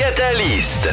Catalyst.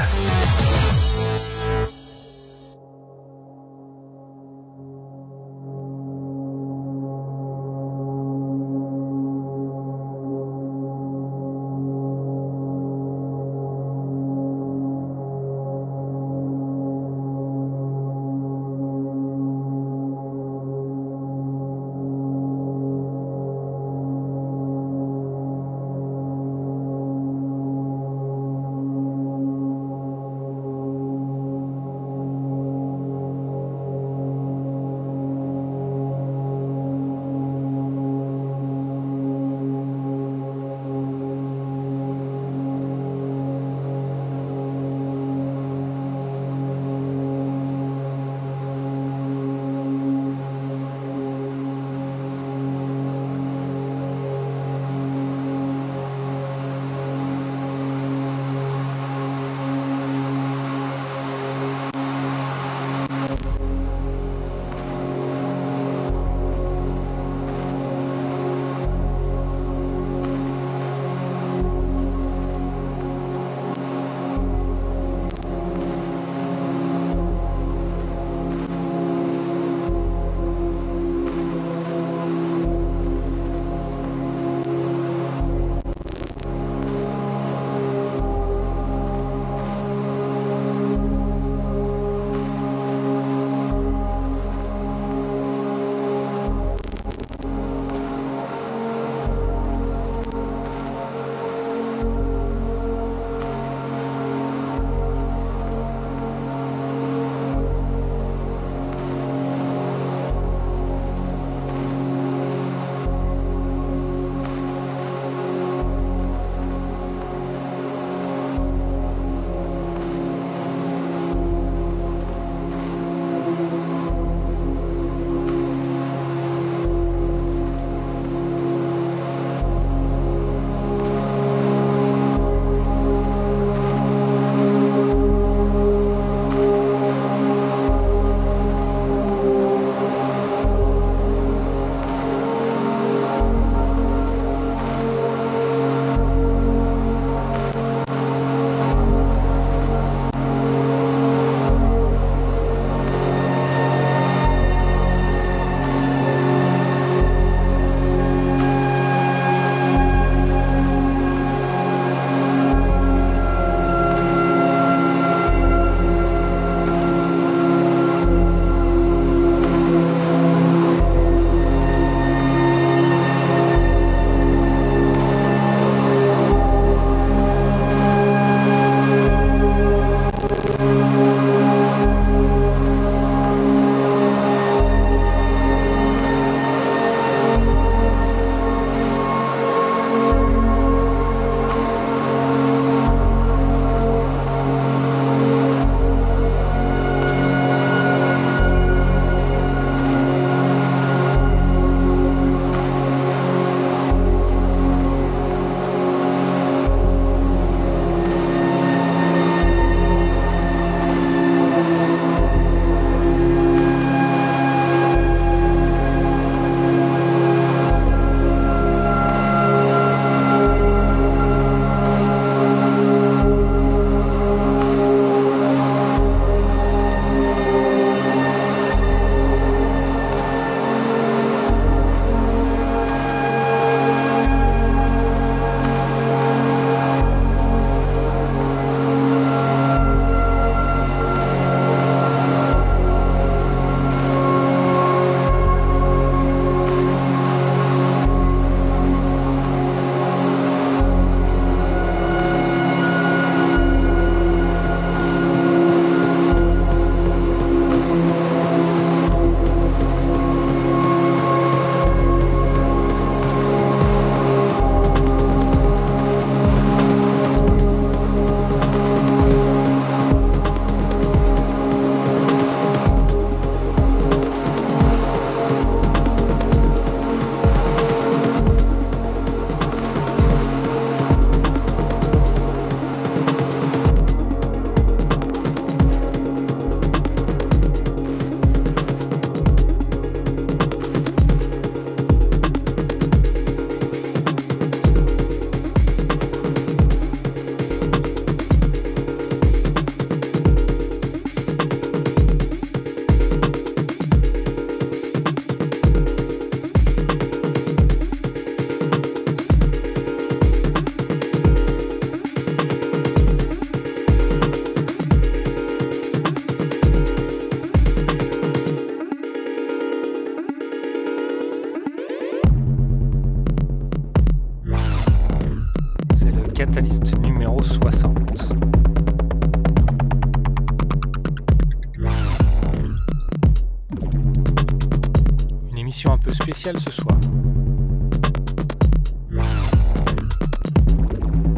Peu spéciale ce soir.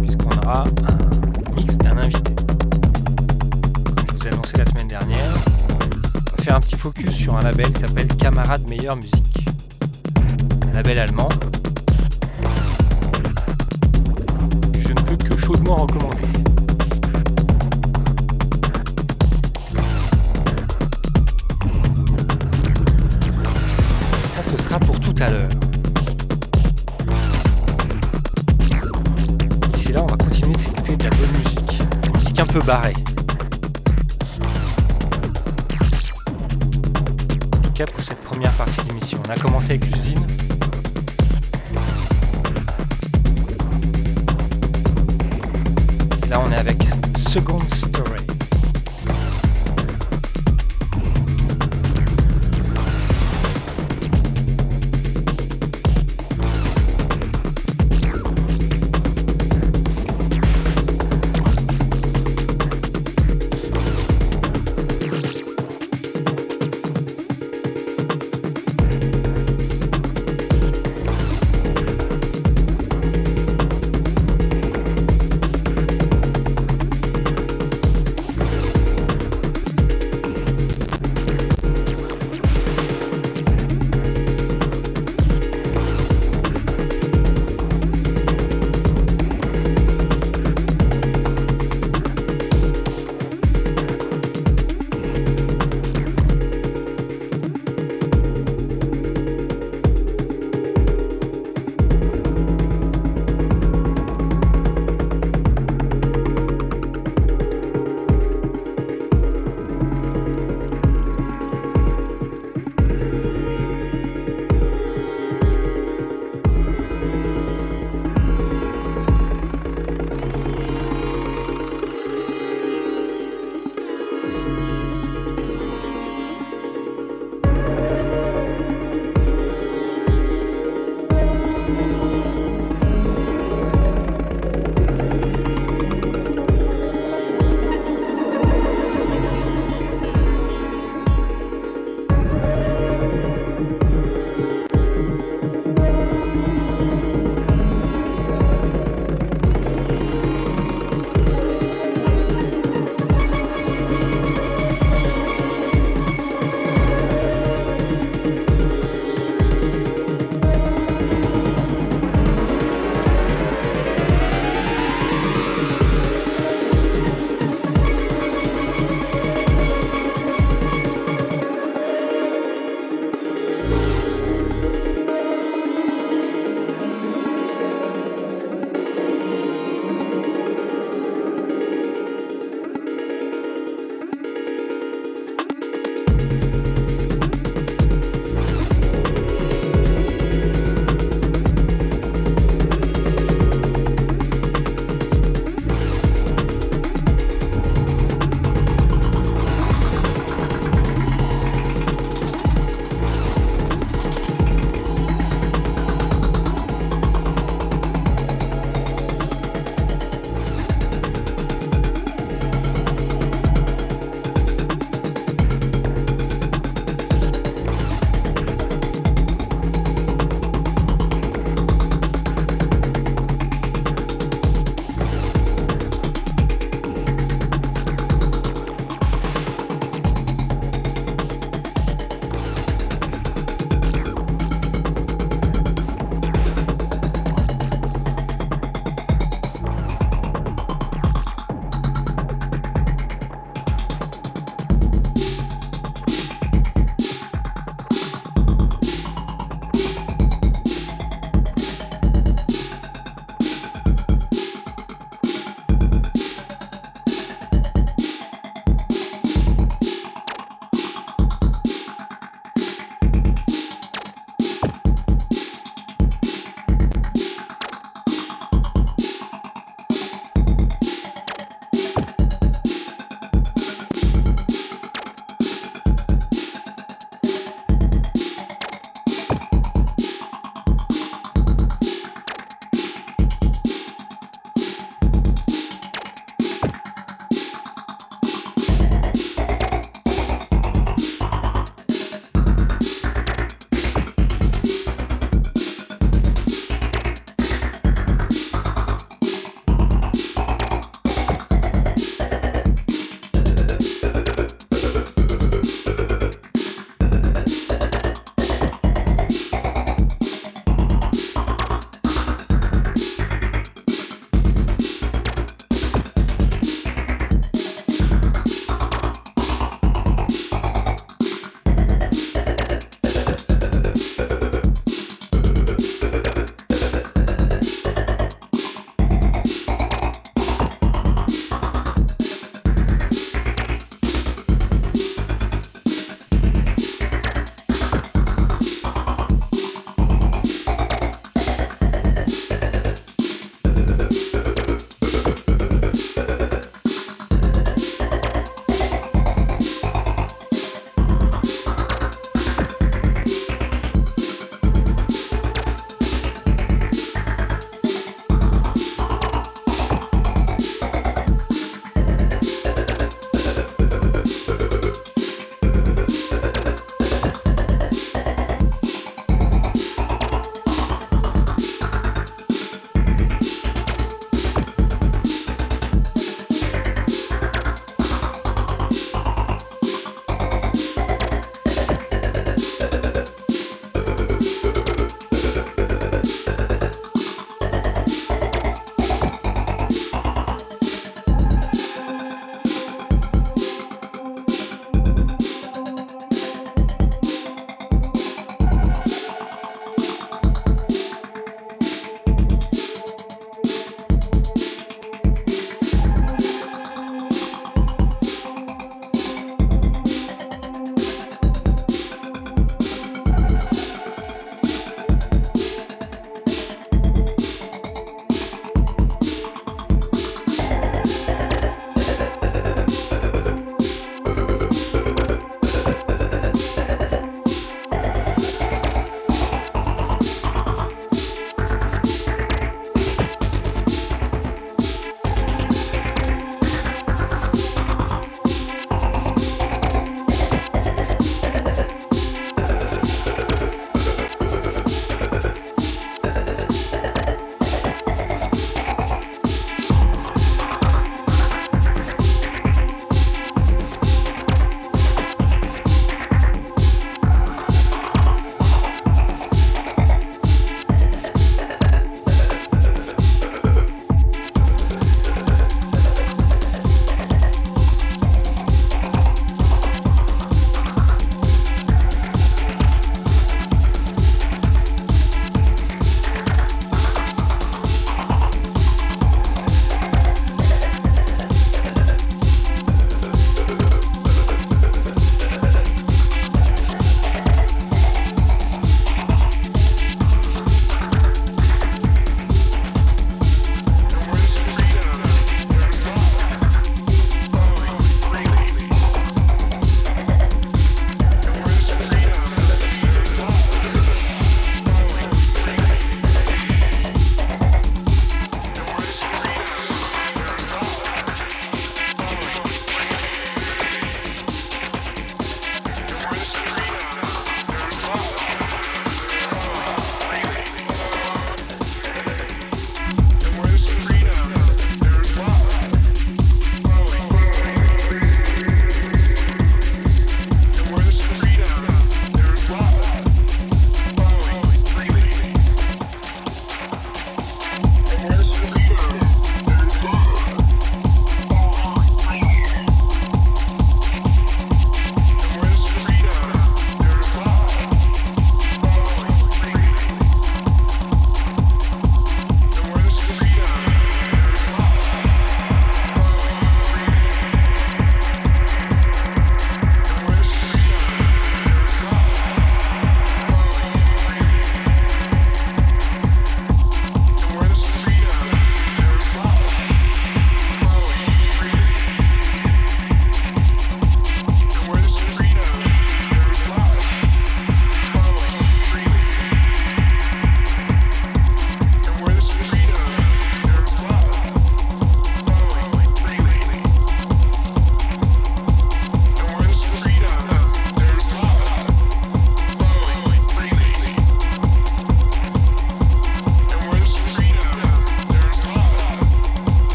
Puisqu'on aura un mix d'un invité. Comme je vous ai annoncé la semaine dernière, on va faire un petit focus sur un label qui s'appelle Camarade Meilleure Musique. Un label allemand je ne peux que chaudement recommander. Peu barrée. En tout cas, pour cette première partie d'émission. On a commencé avec l'usine.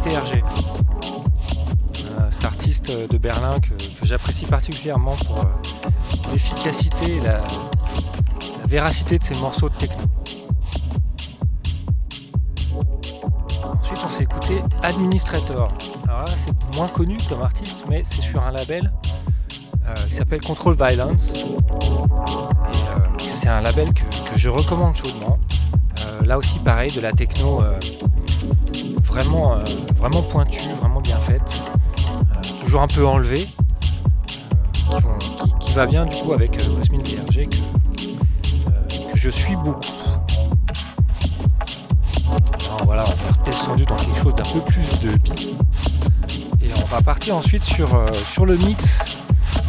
TRG. Euh, cet artiste de Berlin que, j'apprécie particulièrement pour l'efficacité et la, véracité de ces morceaux de techno. Ensuite, on s'est écouté Administrator. Alors là, c'est moins connu comme artiste, mais c'est sur un label euh, qui s'appelle Control Violence. Euh, c'est un label que, je recommande chaudement. Euh, là aussi, pareil, de la techno vraiment, vraiment pointue, vraiment bien faite, toujours un peu enlevée, qui, va bien du coup avec Cosmin VRG que, je suis beaucoup. Alors voilà, on est descendu dans quelque chose d'un peu plus de bi. Et on va partir ensuite sur, euh, sur le mix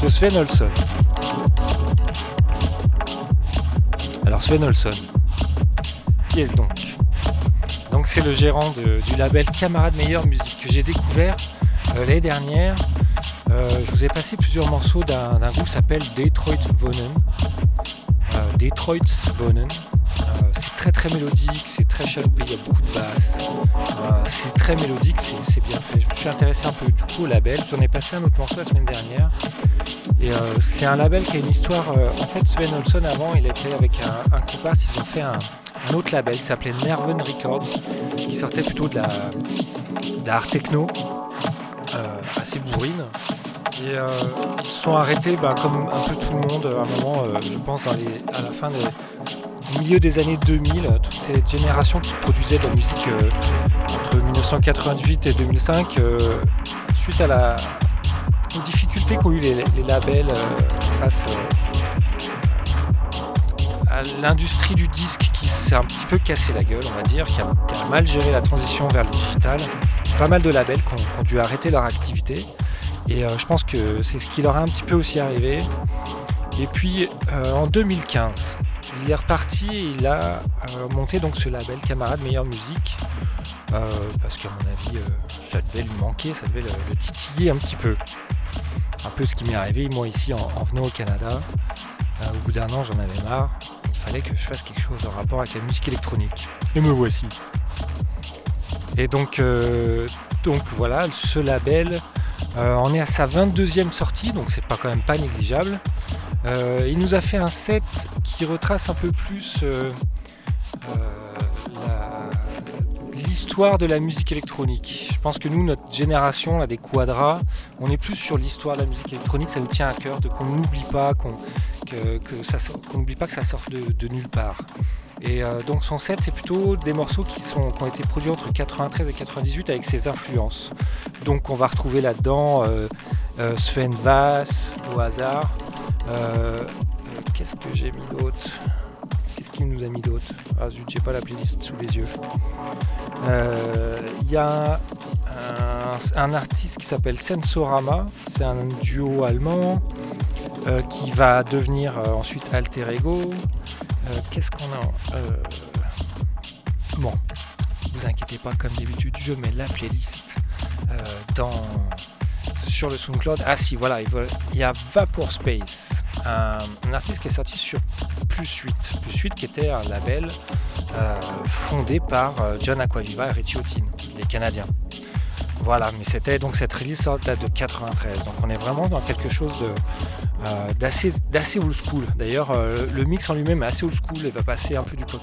de Sven Olson. Alors Sven Olson, qui est-ce donc Donc? Le gérant du label Camarade Meilleure Musique que j'ai découvert euh, l'année dernière. Euh, je vous ai passé plusieurs morceaux d'un groupe qui s'appelle Detroit Vonen. Detroit's Wohnen. Euh, c'est très très mélodique, c'est très chaloupé, il y a beaucoup de basses. Euh, c'est très mélodique, c'est bien fait. Je me suis intéressé un peu du coup au label. J'en ai passé un autre morceau la semaine dernière. Et euh, c'est un label qui a une histoire. en fait, Sven Olson avant, il était avec un, un. Ils ont fait un, autre label qui s'appelait Nerven Records, qui sortait plutôt de la d'art techno, assez bourrine. Et euh, ils se sont arrêtés, bah, comme un peu tout le monde, à un moment, euh, je pense, à la fin des milieu des années 2000, toute cette génération qui produisait de la musique euh, entre 1998 et 2005, suite à la, aux difficultés qu'ont eu les, labels face à l'industrie du disque un petit peu cassé la gueule, on va dire, qui a, mal géré la transition vers le digital. Pas mal de labels qui ont dû arrêter leur activité. Et euh, je pense que c'est ce qui leur a un petit peu aussi arrivé. Et puis euh, en 2015, il est reparti et il a euh, monté donc ce label Camarade Meilleure Musique. parce qu'à mon avis, ça devait lui manquer, ça devait le, titiller un petit peu. Un peu ce qui m'est arrivé moi ici en, venant au Canada. Au bout d'un an, j'en avais marre. Il fallait que je fasse quelque chose en rapport avec la musique électronique. Et me voici. Et donc, donc voilà, ce label euh, on est à sa 22e sortie, donc c'est pas quand même pas négligeable. Euh, il nous a fait un set qui retrace un peu plus euh, l'histoire de la musique électronique. Je pense que nous, notre génération, là, des quadras, on est plus sur l'histoire de la musique électronique, ça nous tient à cœur, de qu'on n'oublie pas, qu'on que, n'oublie pas que ça sort de nulle part. Et euh, donc son set, c'est plutôt des morceaux qui, sont, qui ont été produits entre 93 et 98 avec ses influences. Donc on va retrouver là-dedans euh, euh, Sven Vass au hasard. Qu'est-ce que j'ai mis d'autre? Qu'est-ce qu'il nous a mis d'autre Ah zut, j'ai pas la playlist sous les yeux. Il y a un, artiste qui s'appelle Sensorama, c'est un duo allemand qui va devenir ensuite Alter Ego. Euh, qu'est-ce qu'on a euh, Bon, vous inquiétez pas, comme d'habitude, je mets la playlist euh, dans sur le SoundCloud. Ah si, voilà, il y a Vapor Space, un, artiste qui est sorti sur Plus 8. Plus 8 qui était un label fondé par John Aquaviva et Richie Houghton, les Canadiens. Voilà, mais c'était donc cette release date de 93. Donc on est vraiment dans quelque chose euh, d'assez, old school. D'ailleurs, euh, le mix en lui-même est assez old school et va passer un peu du coq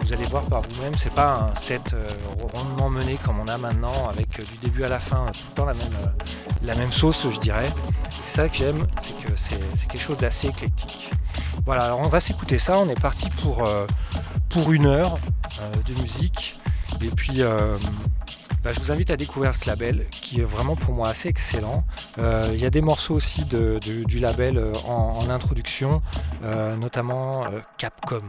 Vous allez voir par vous-même, c'est pas un set euh, rondement mené comme on a maintenant avec du début à la fin tout le temps la même, la même sauce, je dirais. C'est ça que j'aime, c'est que c'est, quelque chose d'assez éclectique. Voilà, alors on va s'écouter ça. On est parti pour, pour une heure de musique. Et puis bah, je vous invite à découvrir ce label qui est vraiment pour moi assez excellent. Euh, il y a des morceaux aussi du label euh, en, introduction, euh, notamment Capcom,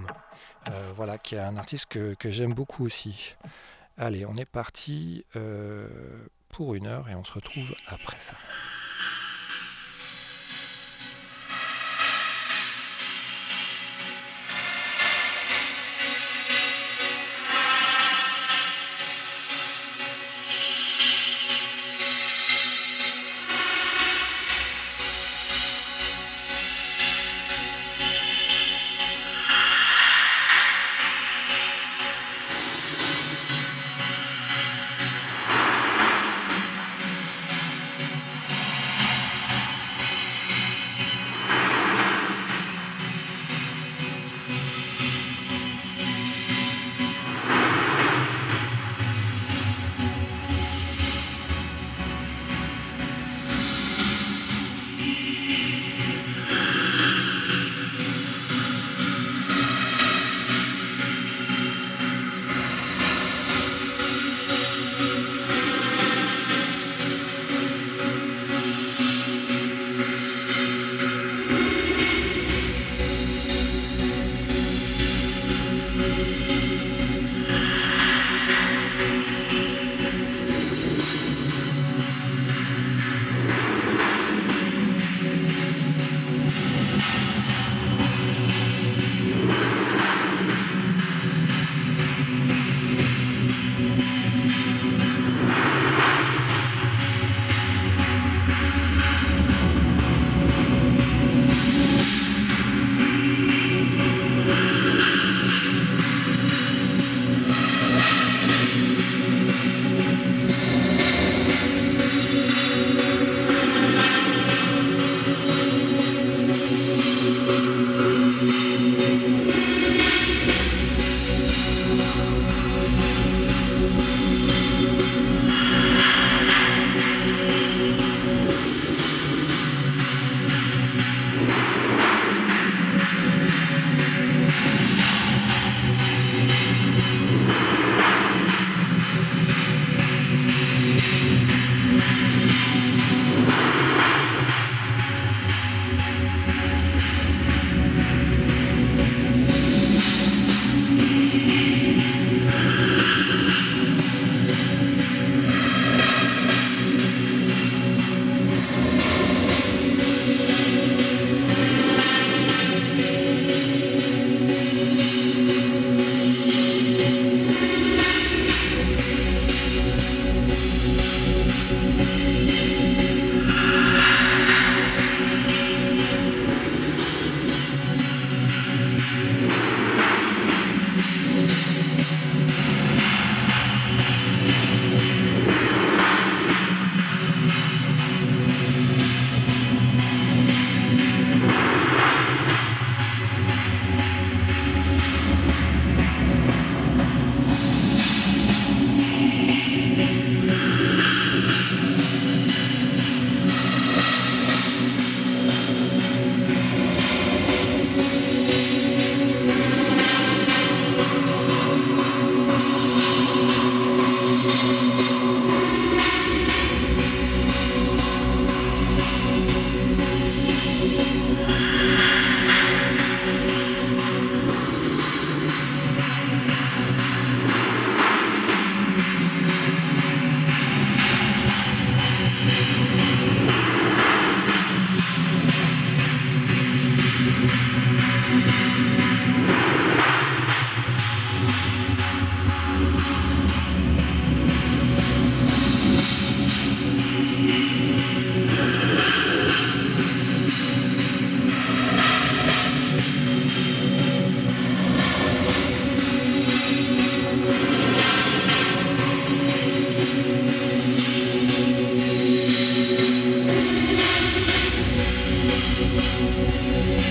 voilà, qui est un artiste que j'aime beaucoup aussi. Allez, on est parti pour une heure et on se retrouve après ça.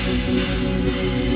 Música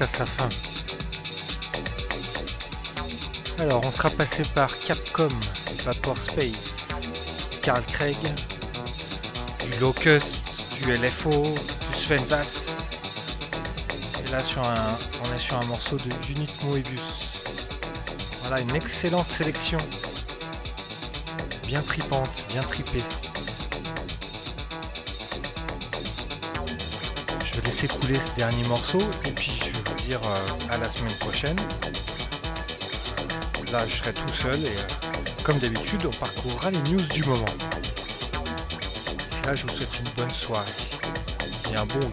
à sa fin. Alors, on sera passé par Capcom, Vapor Space, Carl Craig, du Locust, du LFO, du Sven Vass. Et là, sur un, on est sur un morceau de Unit Moebius. Voilà, une excellente sélection. Bien tripante, bien tripée. laisser couler ce dernier morceau et puis je vais euh, à la semaine prochaine. Là je serai tout seul et euh, comme d'habitude on parcourra les news du moment. Là je vous souhaite une bonne soirée et un bon.